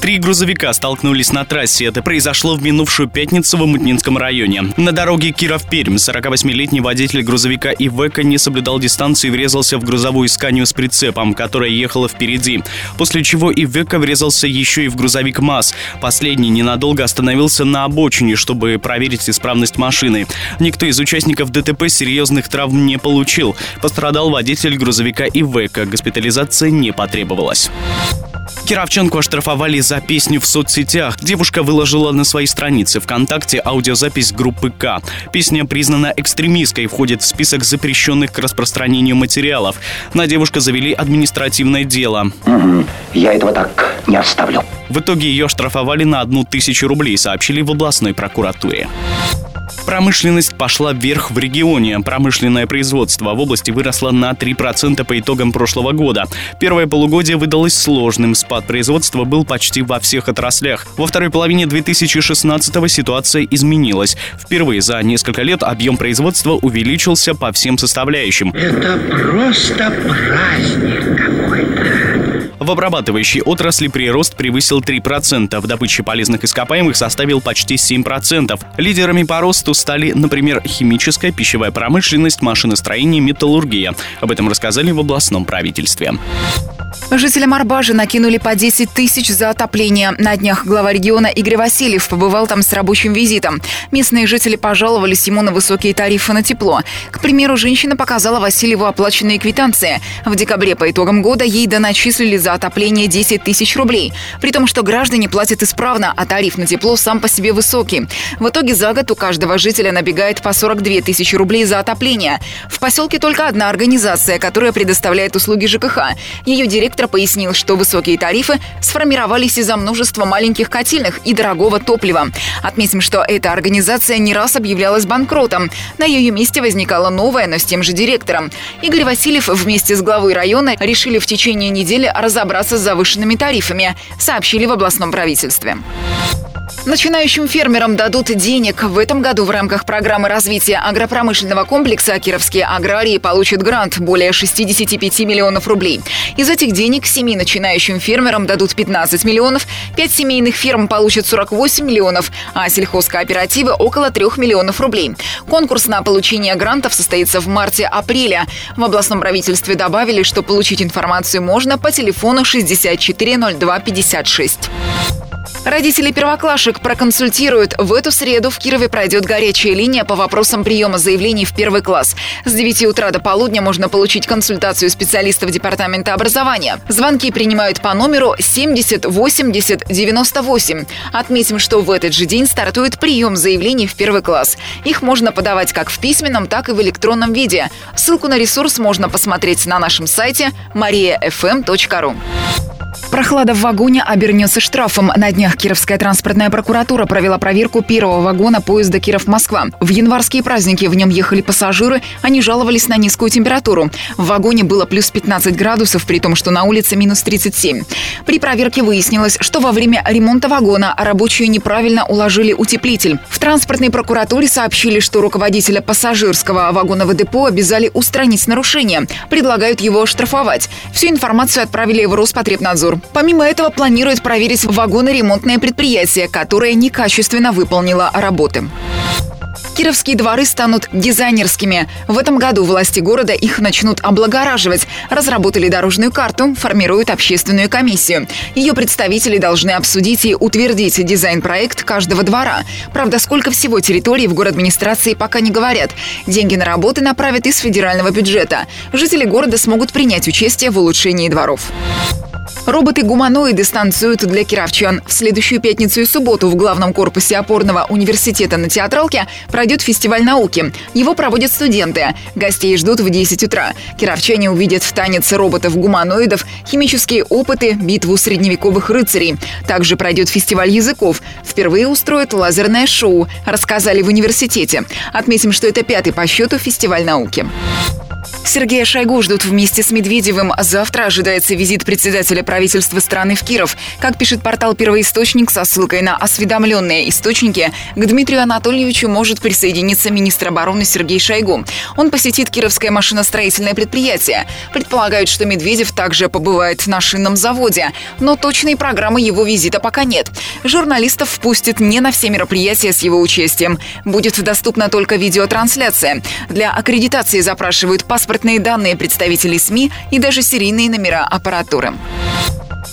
Три грузовика столкнулись на трассе. Это произошло в минувшую пятницу в Мутнинском районе. На дороге Киров-Пермь 48-летний водитель грузовика Ивека не соблюдал дистанцию и врезался в грузовую сканию с прицепом, которая ехала впереди. После чего Ивека врезался еще и в грузовик МАЗ. Последний ненадолго остановился на обочине, чтобы проверить исправность машины. Никто из участников ДТП серьезных травм не получил. Пострадал водитель грузовика Ивека. Госпитализация не потребовалась. Кировченко оштрафовали за песню в соцсетях. Девушка выложила на своей странице ВКонтакте аудиозапись группы К. Песня признана экстремистской и входит в список запрещенных к распространению материалов. На девушку завели административное дело. Угу. Я этого так не оставлю. В итоге ее оштрафовали на одну тысячу рублей, сообщили в областной прокуратуре. Промышленность пошла вверх в регионе. Промышленное производство в области выросло на 3% по итогам прошлого года. Первое полугодие выдалось сложным. Спад производства был почти во всех отраслях. Во второй половине 2016-го ситуация изменилась. Впервые за несколько лет объем производства увеличился по всем составляющим. Это просто праздник. В обрабатывающей отрасли прирост превысил 3%, в добыче полезных ископаемых составил почти 7%. Лидерами по росту стали, например, химическая, пищевая промышленность, машиностроение, металлургия. Об этом рассказали в областном правительстве. Жителям Арбажа накинули по 10 тысяч за отопление. На днях глава региона Игорь Васильев побывал там с рабочим визитом. Местные жители пожаловались ему на высокие тарифы на тепло. К примеру, женщина показала Васильеву оплаченные квитанции. В декабре по итогам года ей доначислили за отопление 10 тысяч рублей. При том, что граждане платят исправно, а тариф на тепло сам по себе высокий. В итоге за год у каждого жителя набегает по 42 тысячи рублей за отопление. В поселке только одна организация, которая предоставляет услуги ЖКХ. Ее директор пояснил, что высокие тарифы сформировались из-за множества маленьких котельных и дорогого топлива. Отметим, что эта организация не раз объявлялась банкротом. На ее месте возникала новая, но с тем же директором. Игорь Васильев вместе с главой района решили в течение недели разобраться с завышенными тарифами, сообщили в областном правительстве. Начинающим фермерам дадут денег. В этом году в рамках программы развития агропромышленного комплекса кировские аграрии получат грант более 65 миллионов рублей. Из этих денег семи начинающим фермерам дадут 15 миллионов, 5 семейных ферм получат 48 миллионов, а сельхозкооперативы около 3 миллионов рублей. Конкурс на получение грантов состоится в марте-апреле. В областном правительстве добавили, что получить информацию можно по телефону 640256. Родители первоклашек проконсультируют. В эту среду в Кирове пройдет горячая линия по вопросам приема заявлений в первый класс. С 9 утра до полудня можно получить консультацию специалистов Департамента образования. Звонки принимают по номеру 70 80 98. Отметим, что в этот же день стартует прием заявлений в первый класс. Их можно подавать как в письменном, так и в электронном виде. Ссылку на ресурс можно посмотреть на нашем сайте mariafm.ru. Прохлада в вагоне обернется штрафом. На днях Кировская транспортная прокуратура провела проверку первого вагона поезда Киров-Москва. В январские праздники в нем ехали пассажиры, они жаловались на низкую температуру. В вагоне было плюс 15 градусов, при том, что на улице минус 37. При проверке выяснилось, что во время ремонта вагона рабочие неправильно уложили утеплитель. В транспортной прокуратуре сообщили, что руководителя пассажирского вагонного депо обязали устранить нарушение. Предлагают его оштрафовать. Всю информацию отправили в Роспотребнадзор. Помимо этого планирует проверить вагоноремонтное предприятие, которое некачественно выполнило работы. Кировские дворы станут дизайнерскими. В этом году власти города их начнут облагораживать. Разработали дорожную карту, формируют общественную комиссию. Ее представители должны обсудить и утвердить дизайн-проект каждого двора. Правда, сколько всего территорий в город администрации пока не говорят. Деньги на работы направят из федерального бюджета. Жители города смогут принять участие в улучшении дворов. Роботы-гуманоиды станцуют для кировчан. В следующую пятницу и субботу в главном корпусе опорного университета на Театралке пройдет фестиваль науки. Его проводят студенты. Гостей ждут в 10 утра. Кировчане увидят в танец роботов-гуманоидов, химические опыты, битву средневековых рыцарей. Также пройдет фестиваль языков. Впервые устроят лазерное шоу, рассказали в университете. Отметим, что это пятый по счету фестиваль науки. Сергея Шойгу ждут вместе с Медведевым. Завтра ожидается визит председателя правительства страны в Киров. Как пишет портал «Первоисточник» со ссылкой на осведомленные источники, к Дмитрию Анатольевичу может присоединиться министр обороны Сергей Шойгу. Он посетит Кировское машиностроительное предприятие. Предполагают, что Медведев также побывает на шинном заводе. Но точной программы его визита пока нет. Журналистов впустят не на все мероприятия с его участием. Будет доступна только видеотрансляция. Для аккредитации запрашивают паспорт паспортные данные представителей СМИ и даже серийные номера аппаратуры.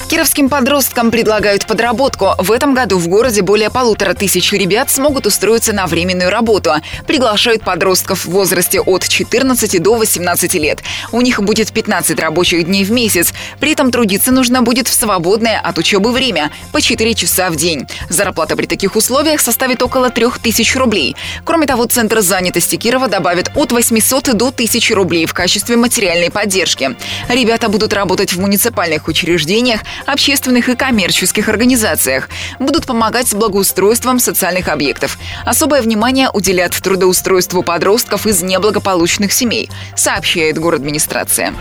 Кировским подросткам предлагают подработку. В этом году в городе более полутора тысяч ребят смогут устроиться на временную работу. Приглашают подростков в возрасте от 14 до 18 лет. У них будет 15 рабочих дней в месяц. При этом трудиться нужно будет в свободное от учебы время – по 4 часа в день. Зарплата при таких условиях составит около 3000 рублей. Кроме того, Центр занятости Кирова добавит от 800 до 1000 рублей в качестве материальной поддержки. Ребята будут работать в муниципальных учреждениях, общественных и коммерческих организациях. Будут помогать с благоустройством социальных объектов. Особое внимание уделят трудоустройству подростков из неблагополучных семей, сообщает город администрация.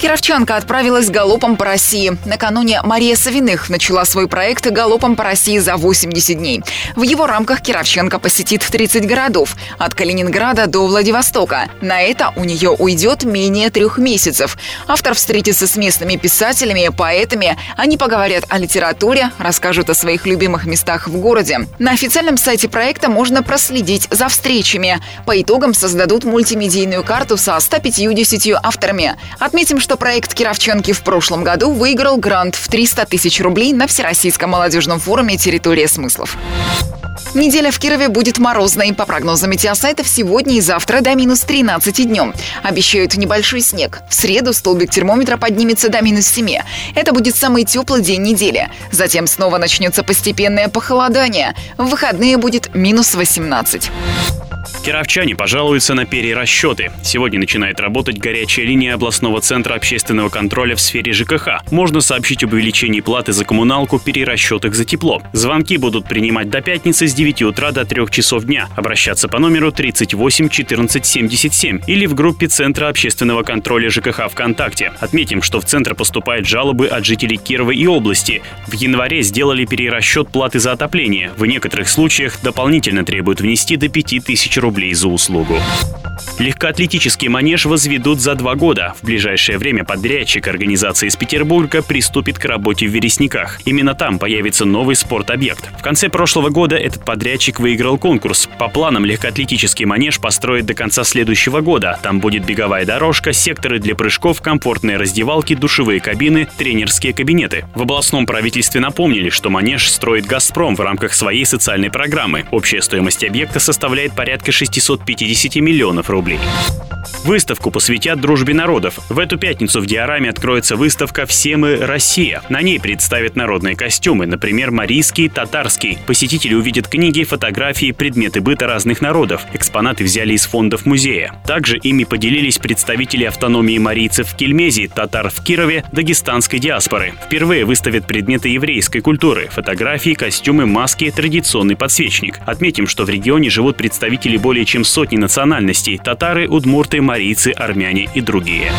Кировчанка отправилась галопом по России. Накануне Мария Савиных начала свой проект «Галопом по России за 80 дней». В его рамках Кировченко посетит 30 городов, от Калининграда до Владивостока. На это у нее уйдет менее трех месяцев. Автор встретится с местными писателями, поэтами. Они поговорят о литературе, расскажут о своих любимых местах в городе. На официальном сайте проекта можно проследить за встречами. По итогам создадут мультимедийную карту со 150 авторами. Отметим, что что проект Кировченки в прошлом году выиграл грант в 300 тысяч рублей на Всероссийском молодежном форуме «Территория смыслов». Неделя в Кирове будет морозной. По прогнозам метеосайтов, сегодня и завтра до минус 13 днем. Обещают небольшой снег. В среду столбик термометра поднимется до минус 7. Это будет самый теплый день недели. Затем снова начнется постепенное похолодание. В выходные будет минус 18. Кировчане пожалуются на перерасчеты. Сегодня начинает работать горячая линия областного центра общественного контроля в сфере ЖКХ. Можно сообщить об увеличении платы за коммуналку, перерасчетах за тепло. Звонки будут принимать до пятницы с 9 утра до 3 часов дня. Обращаться по номеру 38 14 77 или в группе Центра общественного контроля ЖКХ ВКонтакте. Отметим, что в центр поступают жалобы от жителей Кирова и области. В январе сделали перерасчет платы за отопление. В некоторых случаях дополнительно требуют внести до 5000 рублей рублей за услугу. Легкоатлетический манеж возведут за два года. В ближайшее время подрядчик организации из Петербурга приступит к работе в Вересниках. Именно там появится новый спортобъект. В конце прошлого года этот подрядчик выиграл конкурс. По планам легкоатлетический манеж построят до конца следующего года. Там будет беговая дорожка, секторы для прыжков, комфортные раздевалки, душевые кабины, тренерские кабинеты. В областном правительстве напомнили, что манеж строит «Газпром» в рамках своей социальной программы. Общая стоимость объекта составляет порядка 650 миллионов рублей. Выставку посвятят дружбе народов. В эту пятницу в Диораме откроется выставка «Все мы Россия». На ней представят народные костюмы, например, марийский, татарский. Посетители увидят книги, фотографии, предметы быта разных народов. Экспонаты взяли из фондов музея. Также ими поделились представители автономии марийцев в Кельмезе, татар в Кирове, дагестанской диаспоры. Впервые выставят предметы еврейской культуры, фотографии, костюмы, маски, традиционный подсвечник. Отметим, что в регионе живут представители более чем сотни национальностей – татары, удмурты, марийцы, армяне и другие.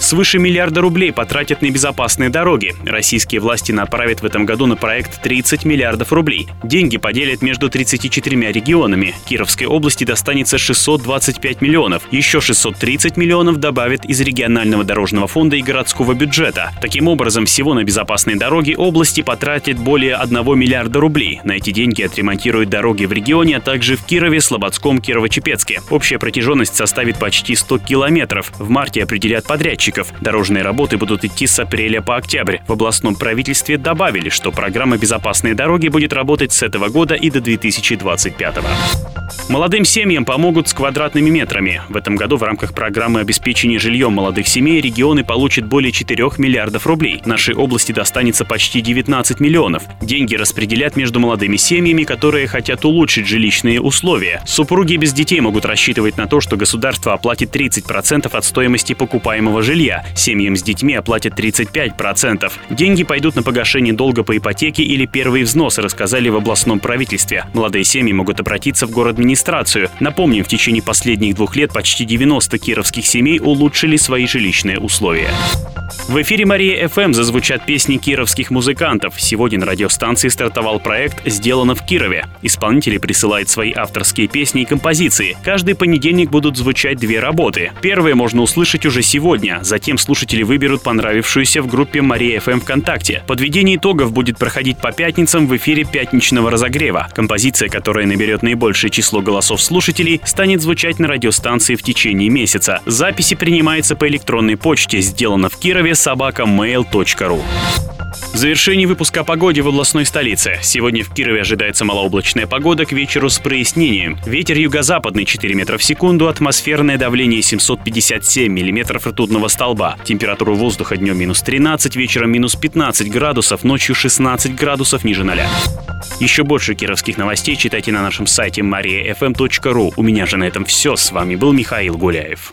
Свыше миллиарда рублей потратят на безопасные дороги. Российские власти направят в этом году на проект 30 миллиардов рублей. Деньги поделят между 34 регионами. Кировской области достанется 625 миллионов. Еще 630 миллионов добавят из регионального дорожного фонда и городского бюджета. Таким образом, всего на безопасные дороги области потратят более 1 миллиарда рублей. На эти деньги отремонтируют дороги в регионе, а также в Кирове, Слободском, Кирово-Чепецке. Общая протяженность составит почти 100 километров. В марте определят подрядчик подрядчиков. Дорожные работы будут идти с апреля по октябрь. В областном правительстве добавили, что программа «Безопасные дороги» будет работать с этого года и до 2025 Молодым семьям помогут с квадратными метрами. В этом году в рамках программы обеспечения жильем молодых семей регионы получат более 4 миллиардов рублей. Нашей области достанется почти 19 миллионов. Деньги распределят между молодыми семьями, которые хотят улучшить жилищные условия. Супруги без детей могут рассчитывать на то, что государство оплатит 30% от стоимости покупаемого жилья. Семьям с детьми оплатят 35%. Деньги пойдут на погашение долга по ипотеке или первые взносы, рассказали в областном правительстве. Молодые семьи могут обратиться в администрацию. Напомним, в течение последних двух лет почти 90 кировских семей улучшили свои жилищные условия. В эфире Мария ФМ зазвучат песни кировских музыкантов. Сегодня на радиостанции стартовал проект «Сделано в Кирове». Исполнители присылают свои авторские песни композиции. Каждый понедельник будут звучать две работы. Первые можно услышать уже сегодня. Затем слушатели выберут понравившуюся в группе Мария ФМ ВКонтакте. Подведение итогов будет проходить по пятницам в эфире пятничного разогрева. Композиция, которая наберет наибольшее число голосов слушателей, станет звучать на радиостанции в течение месяца. Записи принимаются по электронной почте, сделано в Кирове собака mail.ru. В завершении выпуска о погоде в областной столице. Сегодня в Кирове ожидается малооблачная погода к вечеру с прояснением. Ветер юго-западный 4 метра в секунду, атмосферное давление 757 миллиметров ртутного столба. Температура воздуха днем минус 13, вечером минус 15 градусов, ночью 16 градусов ниже ноля. Еще больше кировских новостей читайте на нашем сайте mariafm.ru. У меня же на этом все. С вами был Михаил Гуляев.